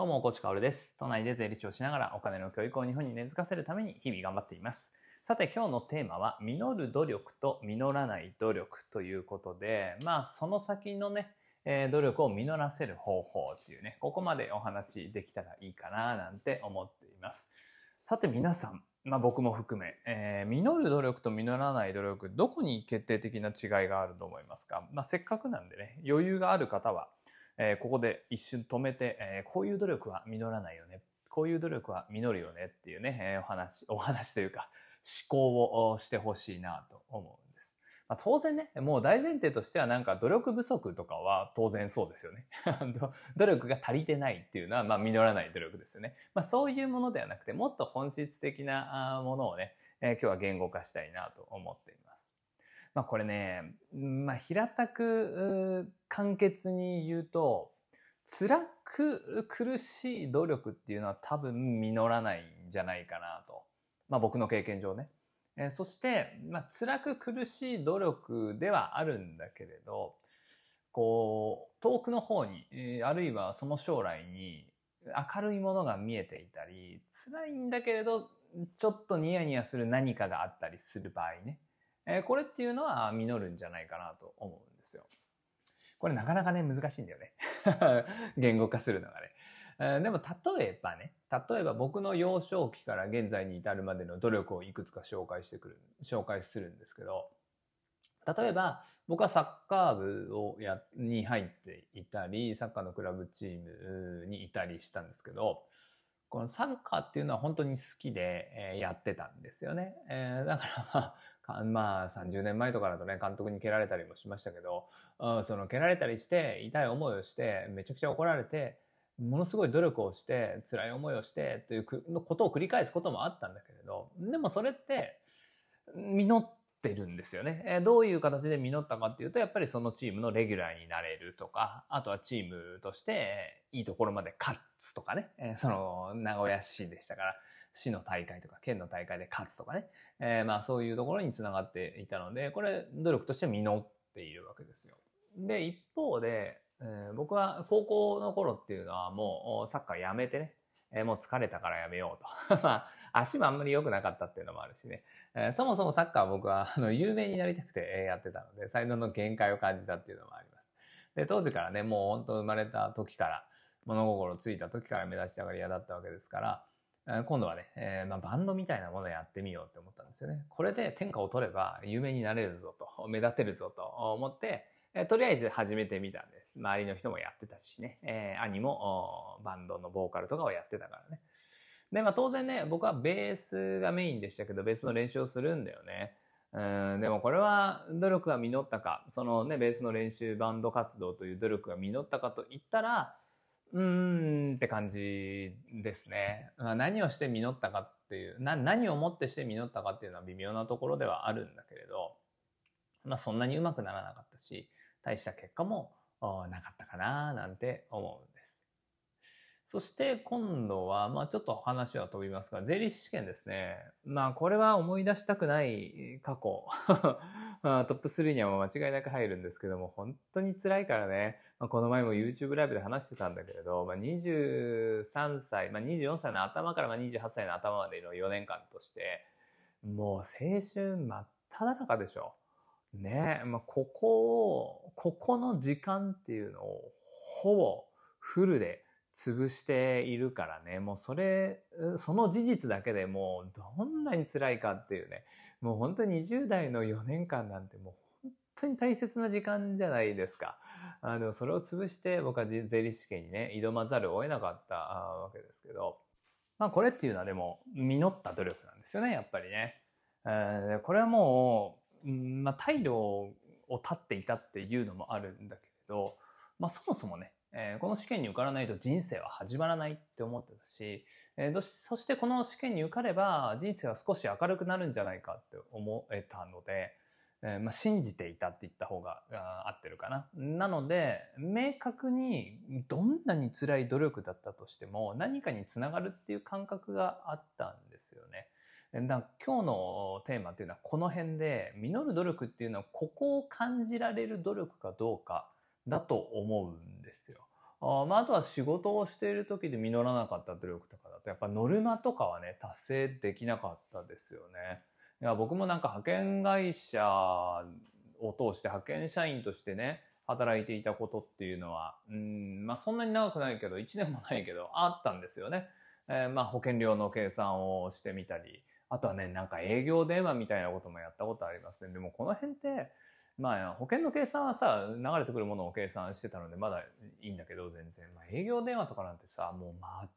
どうも、コシカオルです。都内で税理士をしながらお金の教育を日本に根付かせるために日々頑張っています。さて、今日のテーマは、実る努力と実らない努力ということで、まあ、その先のね、えー努力を実らせる方法っていうね、ここまでお話できたらいいかななんて思っています。さて皆さん、まあ僕も含め、えー実る努力と実らない努力、どこに決定的な違いがあると思いますか？まあせっかくなんでね、余裕がある方は、えーここで一瞬止めて、えーこういう努力は実らないよね。こういう努力は実るよねっていうね、えーお話、お話というか、思考をしてほしいなと思うんです。まあ、当然ね、もう大前提としてはなんか努力不足とかは当然そうですよね。努力が足りてないっていうのは、まあ、実らない努力ですよね。まあ、そういうものではなくて、もっと本質的なあーものをね、えー今日は言語化したいなと思っています。まあ、これね、まあ、平たく簡潔に言うと、辛く苦しい努力っていうのは多分実らないんじゃないかなと。まあ僕の経験上ね。えーそして、まあ辛く苦しい努力ではあるんだけれど、こう、遠くの方に、えーあるいはその将来に明るいものが見えていたり、辛いんだけれど、ちょっとニヤニヤする何かがあったりする場合ね。えーこれっていうのは実るんじゃないかなと思うんですよ。これなかなかね、難しいんだよね。言語化するのがね。えーでも例えばね、例えば僕の幼少期から現在に至るまでの努力をいくつか紹介してくる、紹介するんですけど、例えば僕はサッカー部をや、に入っていたり、サッカーのクラブチームにいたりしたんですけど、このサッカーっていうのは本当に好きで、えやってたんですよね。えだからまあ、ま30年前とかだとね、監督に蹴られたりもしましたけど、うその蹴られたりして、痛い思いをして、めちゃくちゃ怒られて、ものすごい努力をして、辛い思いをして、ということを繰り返すこともあったんだけれど、でもそれって、実ってるんですよね。えーどういう形で実ったかっていうと、やっぱりそのチームのレギュラーになれるとか、あとはチームとしていいところまで勝つとかね。えーその、名古屋市でしたから、市の大会とか県の大会で勝つとかね。えーまあそういうところにつながっていたので、これ努力として実っているわけですよ。で、一方で、えー僕は高校の頃っていうのはもうサッカーやめてね、えーもう疲れたからやめようと。まあ、足もあんまり良くなかったっていうのもあるしね。えーそもそもサッカーは僕はあの 有名になりたくてえやってたので、才能の限界を感じたっていうのもあります。で、当時からね、もう本当生まれた時から、物心ついた時から目指したがり屋だったわけですから、え今度はね、えーまあ、バンドみたいなものをやってみようって思ったんですよね。これで天下を取れば有名になれるぞと、目立てるぞと思って、えとりあえず始めてみたんです。周りの人もやってたしね、えー兄もバンドのボーカルとかをやってたからね。で、まあ当然ね、僕はベースがメインでしたけど、ベースの練習をするんだよね。うん、でもこれは努力が実ったか、そのね、ベースの練習、バンド活動という努力が実ったかと言ったら、うーんって感じですね。まあ何をして実ったかっていう、な、何をもってして実ったかっていうのは微妙なところではあるんだけれど、まあそんなにうまくならなかったし、大した結果もなかったかななんて思うんです。そして今度は、まあちょっと話は飛びますが、税理士試験ですね。まあこれは思い出したくない過去。まあトップ3には間違いなく入るんですけども、本当に辛いからね。まあ、この前も YouTube ライブで話してたんだけれど、まあ23歳、まあ24歳の頭から28歳の頭までの4年間として、もう青春真っ只中でしょ。ねえ、まあ、ここを、ここの時間っていうのを、ほぼフルで潰しているからね、もうそれ、その事実だけでもうどんなに辛いかっていうね、もう本当に20代の4年間なんてもう本当に大切な時間じゃないですか。あの、それを潰して僕は税理士試験にね、挑まざるを得なかったわけですけど、まあこれっていうのはでも、実った努力なんですよね、やっぱりね。えーこれはもう、うんまあ大量を立っていたっていうのもあるんだけれど、まあそもそもね、えーこの試験に受からないと人生は始まらないって思ってたし、えーどそしてこの試験に受かれば人生は少し明るくなるんじゃないかって思えたので、えーまあ、信じていたって言った方が合ってるかな。なので、明確にどんなに辛い努力だったとしても何かにつながるっていう感覚があったんですよね。だ今日のテーマっていうのはこの辺で、実る努力っていうのはここを感じられる努力かどうかだと思うんですよ。あまあ、あとは仕事をしている時で実らなかった努力とかだとやっぱノルマとかはね達成できなかったですよね。いや僕もなんか派遣会社を通して派遣社員としてね働いていたことっていうのはうんまあそんなに長くないけど1年もないけどあったんですよね。えー、まあ保険料の計算をしてみたりあとはねなんか営業電話みたいなこともやったことありますね。でもこの辺ってまあ保険の計算はさ流れてくるものを計算してたのでまだいいんだけど全然、まあ、営業電話とかなんてさもう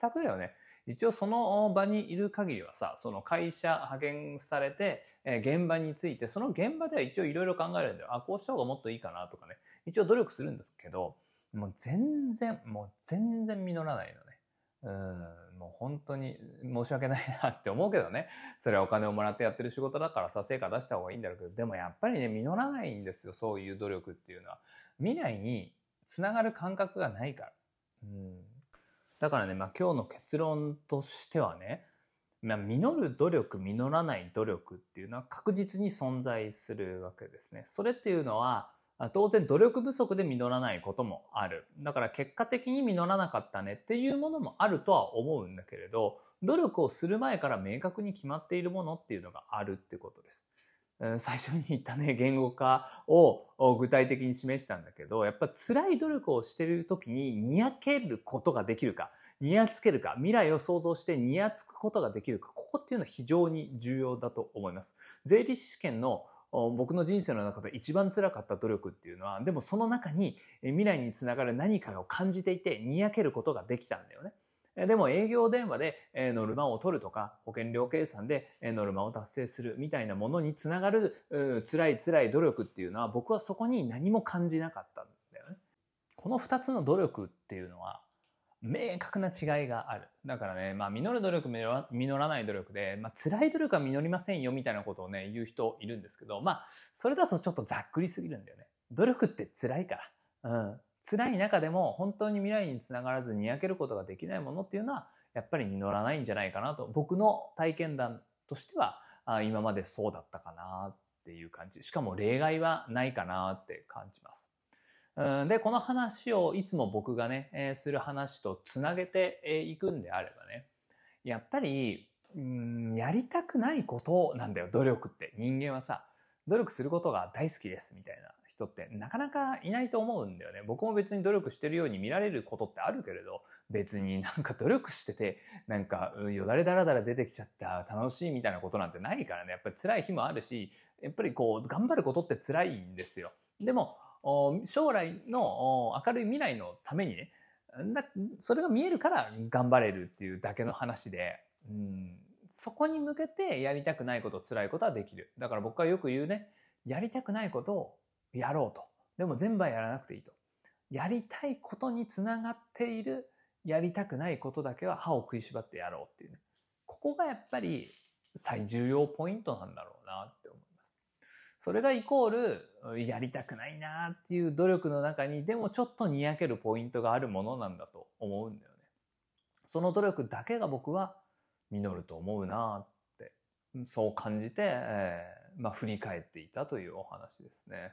全くだよね。一応その場にいる限りはさその会社派遣されて、え現場についてその現場では一応いろいろ考えるんだよ。あこうした方がもっといいかなとかね。一応努力するんですけどもう全然もう全然実らないのね。うん、もう本当に申し訳ないなって思うけどね。それはお金をもらってやってる仕事だからさ、成果出した方がいいんだろうけど、でもやっぱりね、実らないんですよ、そういう努力っていうのは。未来につながる感覚がないから。うん、だからね、まあ今日の結論としてはね、まあ、実る努力、実らない努力っていうのは確実に存在するわけですね。それっていうのは、当然努力不足で実らないこともある。だから結果的に実らなかったねっていうものもあるとは思うんだけれど、努力をする前から明確に決まっているものっていうのがあるってことです。最初に言ったね、言語化を具体的に示したんだけど、やっぱ辛い努力をしている時ににやけることができるか、にやつけるか、未来を想像してにやつくことができるか、ここっていうのは非常に重要だと思います。税理士試験の僕の人生の中で一番辛かった努力っていうのはでもその中に未来につながる何かを感じていてにやけることができたんだよね。でも営業電話でノルマを取るとか保険料計算でノルマを達成するみたいなものにつながる辛い辛い努力っていうのは僕はそこに何も感じなかったんだよね。この2つの努力っていうのは明確な違いがある。だからね、まあ、実る努力、実らない努力で、まあ、辛い努力は実りませんよみたいなことをね、言う人いるんですけど、まあ、それだとちょっとざっくりすぎるんだよね。努力って辛いから。うん。辛い中でも本当に未来につながらずに焼けることができないものっていうのは、やっぱり実らないんじゃないかなと、僕の体験談としては、あ今までそうだったかなっていう感じ。しかも例外はないかなって感じます。で、この話をいつも僕がね、え、する話とつなげていくんであればね、やっぱり、うん、やりたくないことなんだよ、努力って。人間はさ、努力することが大好きですみたいな人ってなかなかいないと思うんだよね。僕も別に努力してるように見られることってあるけれど、別になんか努力してて、なんかよだれだらだら出てきちゃった楽しいみたいなことなんてないからね。やっぱり辛い日もあるし、やっぱりこう頑張ることって辛いんですよ。でも将来の明るい未来のためにねそれが見えるから頑張れるっていうだけの話で、うん、そこに向けてやりたくないこと辛いことはできる。だから僕はよく言うねやりたくないことをやろうと。でも全部はやらなくていいと。やりたいことにつながっているやりたくないことだけは歯を食いしばってやろうっていうね。ここがやっぱり最重要ポイントなんだろうなって思うそれがイコールやりたくないなっていう努力の中にでもちょっとにやけるポイントがあるものなんだと思うんだよね。その努力だけが僕は実ると思うなってそう感じて、えー、まあ、振り返っていたというお話ですね。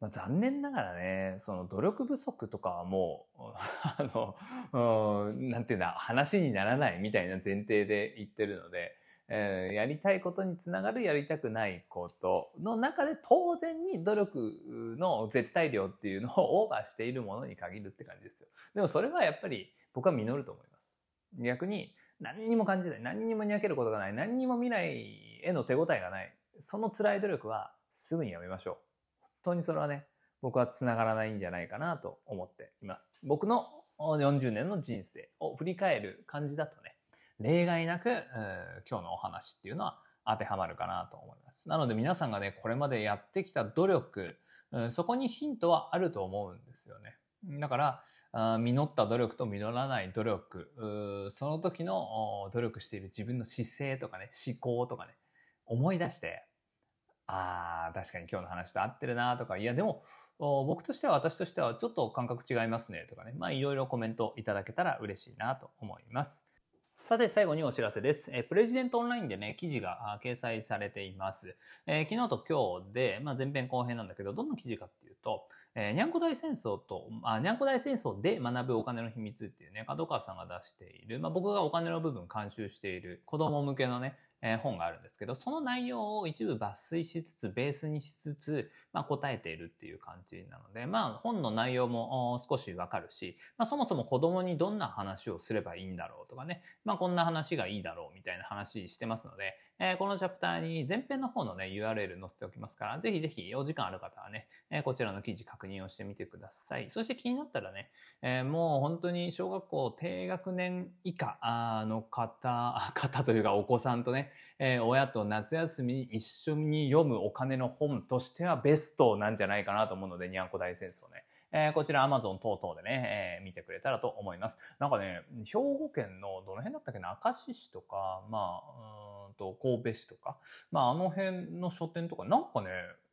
まあ、残念ながらねその努力不足とかはもう あの何て言うんだ話にならないみたいな前提で言ってるのでえー、やりたいことにつながるやりたくないことの中で当然に努力の絶対量っていうのをオーバーしているものに限るって感じですよ。でもそれはやっぱり僕は実ると思います。逆に何にも感じない、何にもにやけることがない、何にも未来への手応えがない、その辛い努力はすぐにやめましょう。本当にそれはね、僕はつながらないんじゃないかなと思っています。僕の40年の人生を振り返る感じだとね、例外なく、今日のお話っていうのは当てはまるかなと思います。なので皆さんがね、これまでやってきた努力、そこにヒントはあると思うんですよね。だから、実った努力と実らない努力、その時の努力している自分の姿勢とかね、思考とかね、思い出して、ああ、確かに今日の話と合ってるなとか、いやでも、僕としては私としてはちょっと感覚違いますねとかね、まあいろいろコメントいただけたら嬉しいなと思います。さて、最後にお知らせです。えプレジデントオンラインでね、記事が掲載されています。えー、昨日と今日で、まあ、前編後編なんだけど、どんな記事かっていうと、えー、にゃんこ大戦争と、あ、にゃんこ大戦争で学ぶお金の秘密っていうね、角川さんが出している、まあ、僕がお金の部分監修している子供向けのね、えー、本があるんですけど、その内容を一部抜粋しつつ、ベースにしつつ、まあ、答えているっていう感じなので、まあ、本の内容も少しわかるし、まあ、そもそも子供にどんな話をすればいいんだろうとかね、まあ、こんな話がいいだろうみたいな話してますので、えー、このチャプターに前編の方のね、URL 載せておきますから、ぜひぜひお時間ある方はね、えー、こちらの記事確認をしてみてください。そして気になったらね、えー、もう本当に小学校低学年以下の方、方というかお子さんとねえー、親と夏休み一緒に読むお金の本としてはベストなんじゃないかなと思うので、にゃんこ大戦争ね。えー、こちら Amazon 等々でね、えー、見てくれたらと思います。なんかね、兵庫県のどの辺だったっけな、明石市とか、まあ、うんと神戸市とか、まああの辺の書店とか、なんかね、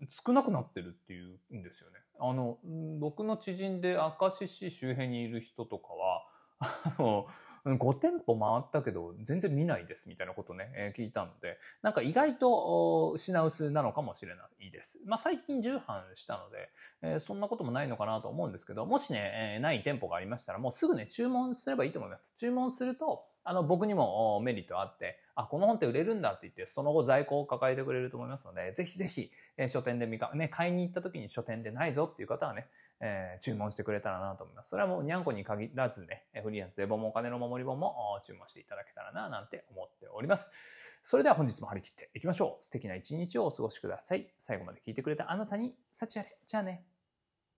少なくなってるっていうんですよね。あの、僕の知人で明石市周辺にいる人とかは、あの、5店舗回ったけど全然見ないですみたいなことね、えー、聞いたので、なんか意外と品薄なのかもしれないです。まあ最近重版したので、えー、そんなこともないのかなと思うんですけど、もしね、えー、ない店舗がありましたらもうすぐね、注文すればいいと思います。注文すると、あの、僕にもメリットあって、あ、この本って売れるんだって言って、その後在庫を抱えてくれると思いますので、ぜひぜひ、えー、書店で見か、ね、買いに行った時に書店でないぞっていう方はね、えー、注文してくれたらなと思います。それはもうにゃんこに限らずね、フリーランスで本もお金の守り本も注文していただけたらななんて思っております。それでは本日も張り切っていきましょう。素敵な一日をお過ごしください。最後まで聞いてくれたあなたに幸あれ。じゃあね。